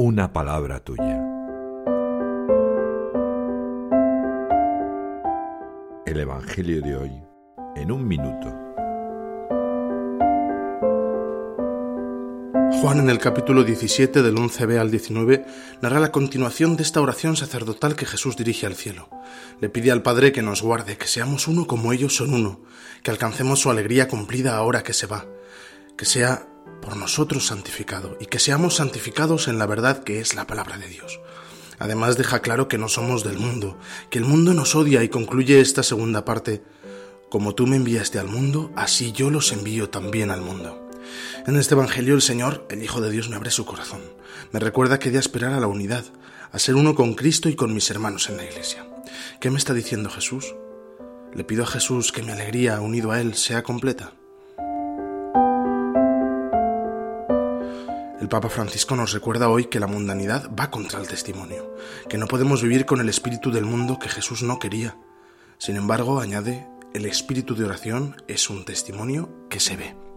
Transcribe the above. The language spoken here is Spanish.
una palabra tuya. El Evangelio de hoy en un minuto. Juan en el capítulo 17 del 11b al 19 narra la continuación de esta oración sacerdotal que Jesús dirige al cielo. Le pide al Padre que nos guarde, que seamos uno como ellos son uno, que alcancemos su alegría cumplida ahora que se va, que sea por nosotros santificado y que seamos santificados en la verdad que es la palabra de Dios. Además deja claro que no somos del mundo, que el mundo nos odia y concluye esta segunda parte, como tú me enviaste al mundo, así yo los envío también al mundo. En este Evangelio el Señor, el Hijo de Dios, me abre su corazón. Me recuerda que he de aspirar a la unidad, a ser uno con Cristo y con mis hermanos en la Iglesia. ¿Qué me está diciendo Jesús? Le pido a Jesús que mi alegría unido a Él sea completa. El Papa Francisco nos recuerda hoy que la mundanidad va contra el testimonio, que no podemos vivir con el espíritu del mundo que Jesús no quería. Sin embargo, añade, el espíritu de oración es un testimonio que se ve.